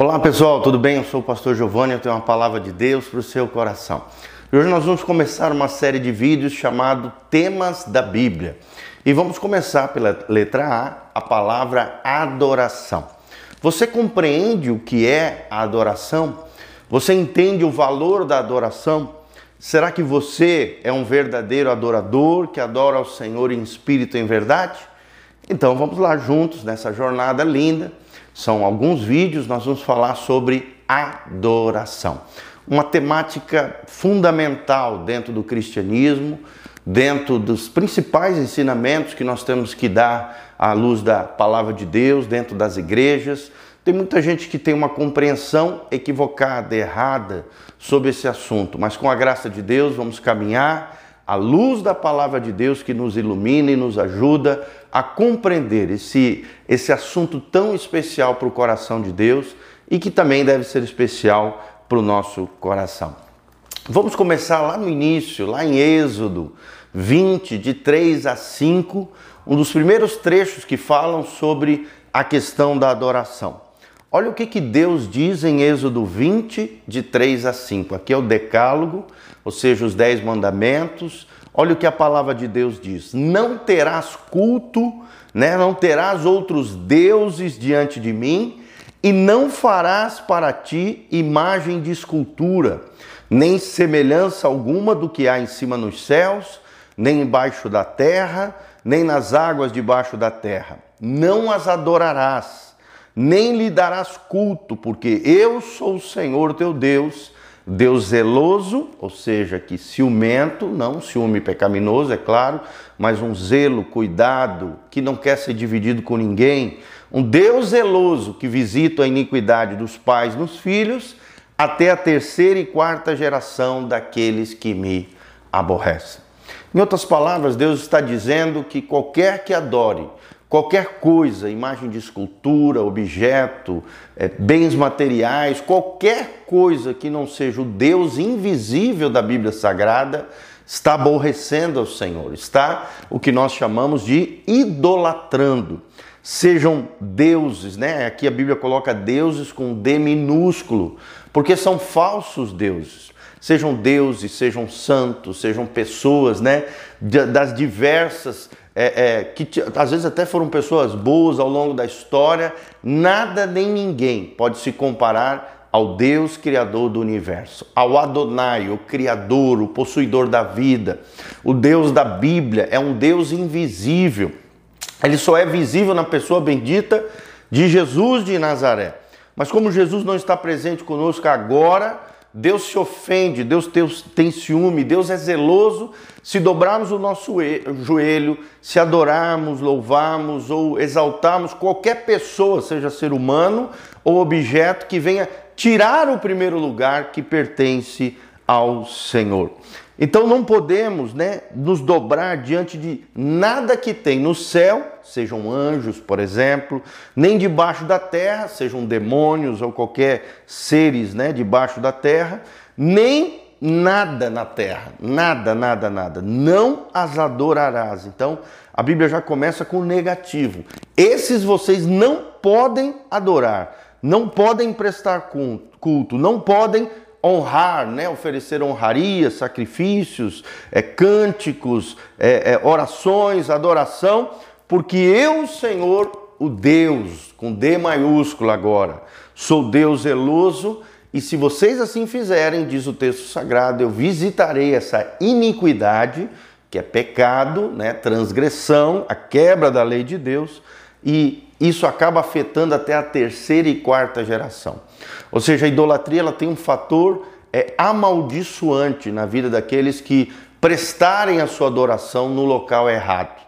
Olá pessoal, tudo bem? Eu sou o pastor Giovanni, eu tenho uma palavra de Deus para o seu coração. E hoje nós vamos começar uma série de vídeos chamado Temas da Bíblia. E vamos começar pela letra A, a palavra adoração. Você compreende o que é a adoração? Você entende o valor da adoração? Será que você é um verdadeiro adorador que adora ao Senhor em espírito e em verdade? Então vamos lá juntos nessa jornada linda são alguns vídeos, nós vamos falar sobre adoração. Uma temática fundamental dentro do cristianismo, dentro dos principais ensinamentos que nós temos que dar à luz da palavra de Deus, dentro das igrejas. Tem muita gente que tem uma compreensão equivocada, errada sobre esse assunto, mas com a graça de Deus vamos caminhar à luz da palavra de Deus que nos ilumina e nos ajuda a compreender esse, esse assunto tão especial para o coração de Deus e que também deve ser especial para o nosso coração. Vamos começar lá no início, lá em Êxodo 20, de 3 a 5, um dos primeiros trechos que falam sobre a questão da adoração. Olha o que, que Deus diz em Êxodo 20, de 3 a 5. Aqui é o Decálogo, ou seja, os Dez Mandamentos, Olha o que a palavra de Deus diz: Não terás culto, né? não terás outros deuses diante de mim, e não farás para ti imagem de escultura, nem semelhança alguma do que há em cima nos céus, nem embaixo da terra, nem nas águas debaixo da terra. Não as adorarás, nem lhe darás culto, porque eu sou o Senhor teu Deus Deus zeloso, ou seja, que ciumento, não ciúme pecaminoso, é claro, mas um zelo, cuidado, que não quer ser dividido com ninguém. Um Deus zeloso que visita a iniquidade dos pais nos filhos, até a terceira e quarta geração daqueles que me aborrecem. Em outras palavras, Deus está dizendo que qualquer que adore Qualquer coisa, imagem de escultura, objeto, é, bens materiais, qualquer coisa que não seja o Deus invisível da Bíblia Sagrada, está aborrecendo ao Senhor, está o que nós chamamos de idolatrando. Sejam deuses, né? Aqui a Bíblia coloca deuses com D minúsculo, porque são falsos deuses. Sejam deuses, sejam santos, sejam pessoas, né? Das diversas é, é, que às vezes até foram pessoas boas ao longo da história, nada nem ninguém pode se comparar ao Deus Criador do universo, ao Adonai, o Criador, o possuidor da vida. O Deus da Bíblia é um Deus invisível. Ele só é visível na pessoa bendita de Jesus de Nazaré. Mas como Jesus não está presente conosco agora, Deus se ofende, Deus tem ciúme, Deus é zeloso se dobrarmos o nosso joelho, se adorarmos, louvarmos ou exaltarmos qualquer pessoa, seja ser humano ou objeto, que venha tirar o primeiro lugar que pertence ao Senhor. Então não podemos né, nos dobrar diante de nada que tem no céu, sejam anjos, por exemplo, nem debaixo da terra, sejam demônios ou qualquer seres né, debaixo da terra, nem nada na terra, nada, nada, nada. Não as adorarás. Então a Bíblia já começa com negativo. Esses vocês não podem adorar, não podem prestar culto, não podem honrar, né? oferecer honrarias, sacrifícios, é, cânticos, é, é, orações, adoração, porque eu, Senhor, o Deus, com D maiúsculo agora, sou Deus zeloso, e se vocês assim fizerem, diz o texto sagrado, eu visitarei essa iniquidade, que é pecado, né? transgressão, a quebra da lei de Deus, e isso acaba afetando até a terceira e quarta geração. Ou seja, a idolatria ela tem um fator é, amaldiçoante na vida daqueles que prestarem a sua adoração no local errado.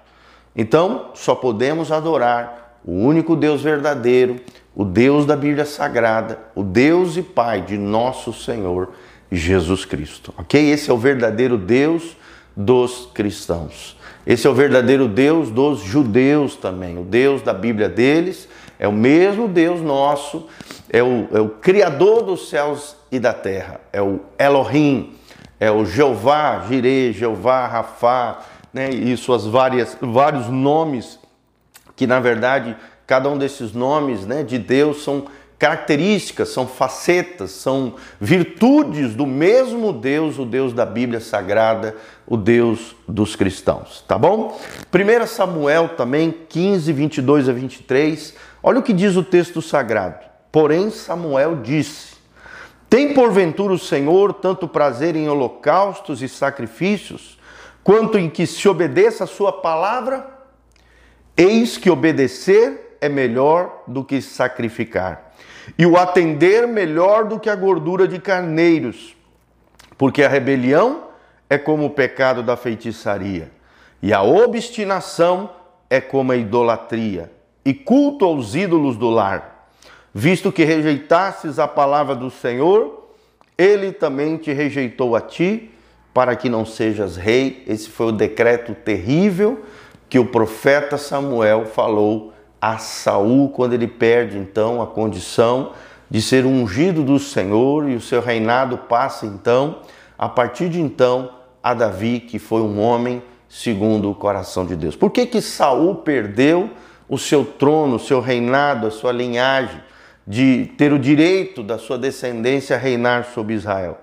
Então, só podemos adorar o único Deus verdadeiro, o Deus da Bíblia Sagrada, o Deus e Pai de nosso Senhor Jesus Cristo. Ok? Esse é o verdadeiro Deus dos cristãos. Esse é o verdadeiro Deus dos judeus também. O Deus da Bíblia deles é o mesmo Deus nosso, é o, é o Criador dos céus e da terra, é o Elohim, é o Jeová, Jireh, Jeová, Rafá, né, e suas várias, vários nomes, que na verdade, cada um desses nomes né, de Deus são características, são facetas, são virtudes do mesmo Deus, o Deus da Bíblia Sagrada, o Deus dos cristãos, tá bom? 1 Samuel também, 15, 22 a 23, olha o que diz o texto sagrado. Porém, Samuel disse: Tem porventura o Senhor tanto prazer em holocaustos e sacrifícios, quanto em que se obedeça a sua palavra? Eis que obedecer é melhor do que sacrificar e o atender melhor do que a gordura de carneiros, porque a rebelião é como o pecado da feitiçaria, e a obstinação é como a idolatria, e culto aos ídolos do lar. Visto que rejeitastes a palavra do Senhor, ele também te rejeitou a ti, para que não sejas rei. Esse foi o decreto terrível que o profeta Samuel falou a Saul quando ele perde então a condição de ser ungido do Senhor e o seu reinado passa então a partir de então a Davi, que foi um homem segundo o coração de Deus. Por que que Saul perdeu o seu trono, o seu reinado, a sua linhagem de ter o direito da sua descendência a reinar sobre Israel?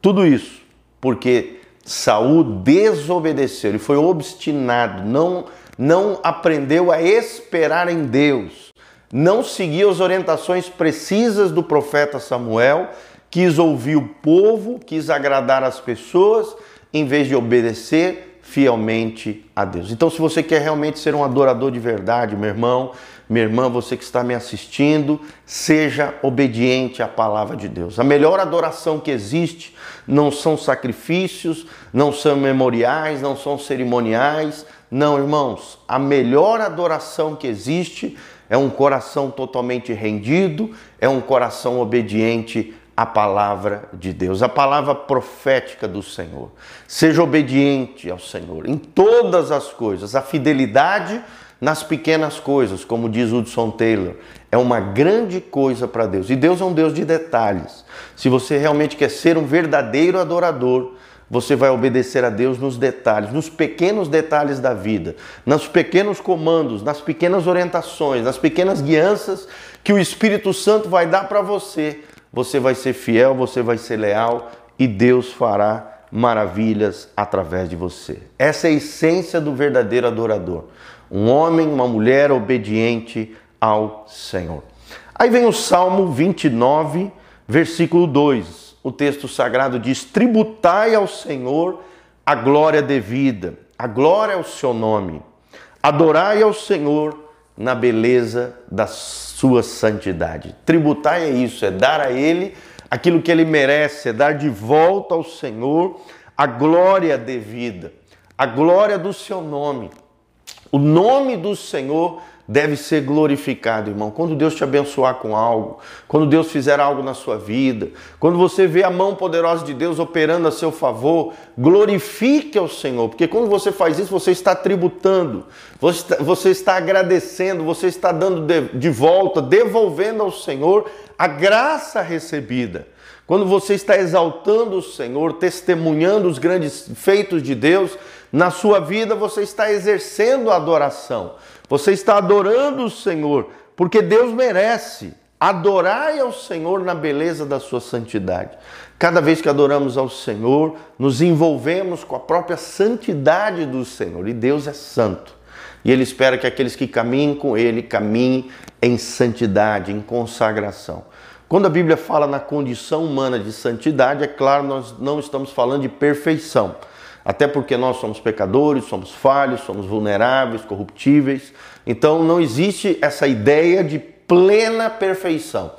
Tudo isso porque Saul desobedeceu, ele foi obstinado, não não aprendeu a esperar em Deus, não seguiu as orientações precisas do profeta Samuel, quis ouvir o povo, quis agradar as pessoas, em vez de obedecer fielmente a Deus. Então, se você quer realmente ser um adorador de verdade, meu irmão, minha irmã, você que está me assistindo, seja obediente à palavra de Deus. A melhor adoração que existe não são sacrifícios, não são memoriais, não são cerimoniais, não, irmãos, a melhor adoração que existe é um coração totalmente rendido, é um coração obediente à palavra de Deus, a palavra profética do Senhor. Seja obediente ao Senhor em todas as coisas. A fidelidade nas pequenas coisas, como diz Hudson Taylor, é uma grande coisa para Deus. E Deus é um Deus de detalhes. Se você realmente quer ser um verdadeiro adorador, você vai obedecer a Deus nos detalhes, nos pequenos detalhes da vida, nos pequenos comandos, nas pequenas orientações, nas pequenas guianças que o Espírito Santo vai dar para você. Você vai ser fiel, você vai ser leal e Deus fará maravilhas através de você. Essa é a essência do verdadeiro adorador. Um homem, uma mulher obediente ao Senhor. Aí vem o Salmo 29, versículo 2 o texto sagrado diz: tributai ao Senhor a glória devida, a glória ao seu nome. Adorai ao Senhor na beleza da sua santidade. Tributai é isso, é dar a Ele aquilo que Ele merece, é dar de volta ao Senhor a glória devida, a glória do seu nome. O nome do Senhor deve ser glorificado, irmão. Quando Deus te abençoar com algo, quando Deus fizer algo na sua vida, quando você vê a mão poderosa de Deus operando a seu favor, glorifique ao Senhor, porque quando você faz isso, você está tributando, você está, agradecendo, você está dando de volta, devolvendo ao Senhor a graça recebida. Quando você está exaltando o Senhor, testemunhando os grandes feitos de Deus, na sua vida você está exercendo adoração. Você está adorando o Senhor, porque Deus merece. Adorai ao Senhor na beleza da sua santidade. Cada vez que adoramos ao Senhor, nos envolvemos com a própria santidade do Senhor. E Deus é santo. E Ele espera que aqueles que caminhem com Ele caminhem em santidade, em consagração. Quando a Bíblia fala na condição humana de santidade, é claro, nós não estamos falando de perfeição. Até porque nós somos pecadores, somos falhos, somos vulneráveis, corruptíveis. Então não existe essa ideia de plena perfeição,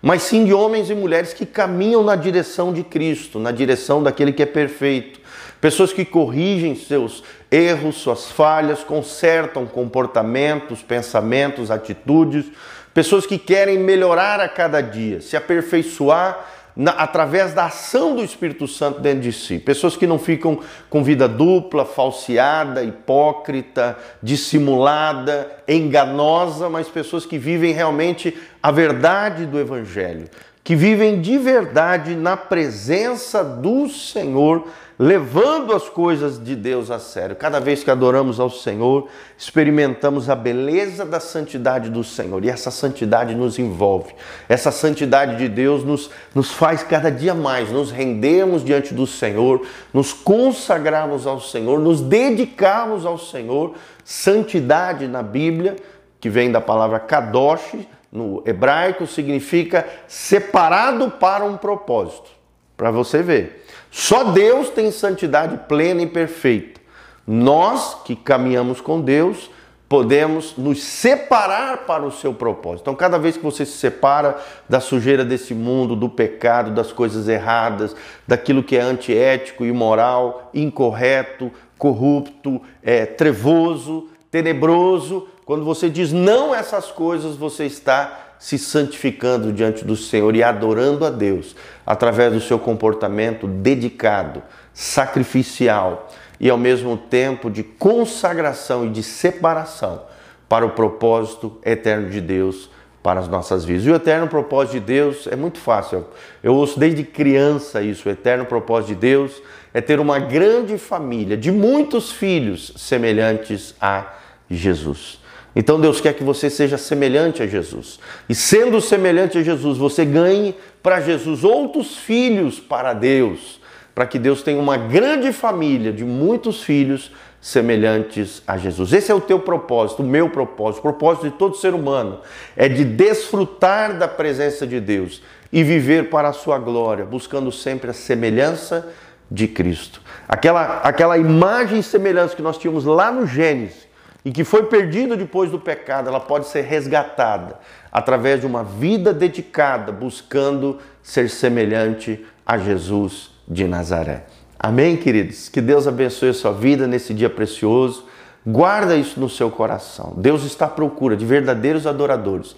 mas sim de homens e mulheres que caminham na direção de Cristo, na direção daquele que é perfeito. Pessoas que corrigem seus erros, suas falhas, consertam comportamentos, pensamentos, atitudes. Pessoas que querem melhorar a cada dia, se aperfeiçoar na, através da ação do Espírito Santo dentro de si. Pessoas que não ficam com vida dupla, falseada, hipócrita, dissimulada, enganosa, mas pessoas que vivem realmente a verdade do Evangelho que vivem de verdade na presença do Senhor, levando as coisas de Deus a sério. Cada vez que adoramos ao Senhor, experimentamos a beleza da santidade do Senhor e essa santidade nos envolve. Essa santidade de Deus nos, nos faz cada dia mais nos rendermos diante do Senhor, nos consagrarmos ao Senhor, nos dedicarmos ao Senhor. Santidade na Bíblia, que vem da palavra kadosh, no hebraico significa separado para um propósito. Para você ver. Só Deus tem santidade plena e perfeita. Nós que caminhamos com Deus, podemos nos separar para o seu propósito. Então, cada vez que você se separa da sujeira desse mundo, do pecado, das coisas erradas, daquilo que é antiético, imoral, incorreto, corrupto, é, trevoso, tenebroso, quando você diz não a essas coisas, você está se santificando diante do Senhor e adorando a Deus através do seu comportamento dedicado, sacrificial e ao mesmo tempo de consagração e de separação para o propósito eterno de Deus para as nossas vidas. E o eterno propósito de Deus é muito fácil. Eu ouço desde criança isso. O eterno propósito de Deus é ter uma grande família de muitos filhos semelhantes a Jesus. Então Deus quer que você seja semelhante a Jesus. E sendo semelhante a Jesus, você ganhe para Jesus outros filhos para Deus, para que Deus tenha uma grande família de muitos filhos semelhantes a Jesus. Esse é o teu propósito, o meu propósito, o propósito de todo ser humano é de desfrutar da presença de Deus e viver para a sua glória, buscando sempre a semelhança de Cristo. Aquela aquela imagem e semelhança que nós tínhamos lá no Gênesis, e que foi perdido depois do pecado, ela pode ser resgatada através de uma vida dedicada, buscando ser semelhante a Jesus de Nazaré. Amém, queridos? Que Deus abençoe a sua vida nesse dia precioso. Guarda isso no seu coração. Deus está à procura de verdadeiros adoradores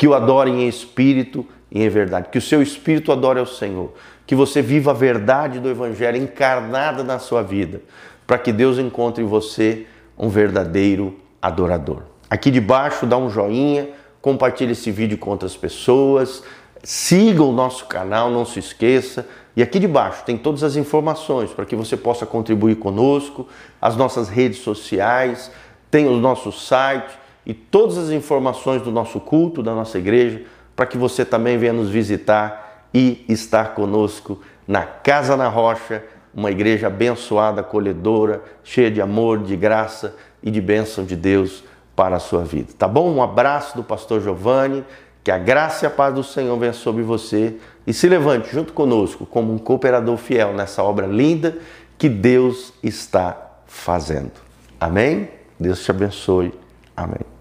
que o adorem em espírito e em verdade. Que o seu espírito adore ao Senhor. Que você viva a verdade do Evangelho encarnada na sua vida. Para que Deus encontre em você um verdadeiro adorador. Aqui debaixo dá um joinha, compartilhe esse vídeo com outras pessoas, siga o nosso canal, não se esqueça. E aqui debaixo tem todas as informações para que você possa contribuir conosco, as nossas redes sociais, tem o nosso site e todas as informações do nosso culto, da nossa igreja, para que você também venha nos visitar e estar conosco na Casa na Rocha, uma igreja abençoada, acolhedora, cheia de amor, de graça e de bênção de Deus para a sua vida. Tá bom? Um abraço do pastor Giovanni, que a graça e a paz do Senhor venha sobre você e se levante junto conosco como um cooperador fiel nessa obra linda que Deus está fazendo. Amém? Deus te abençoe. Amém.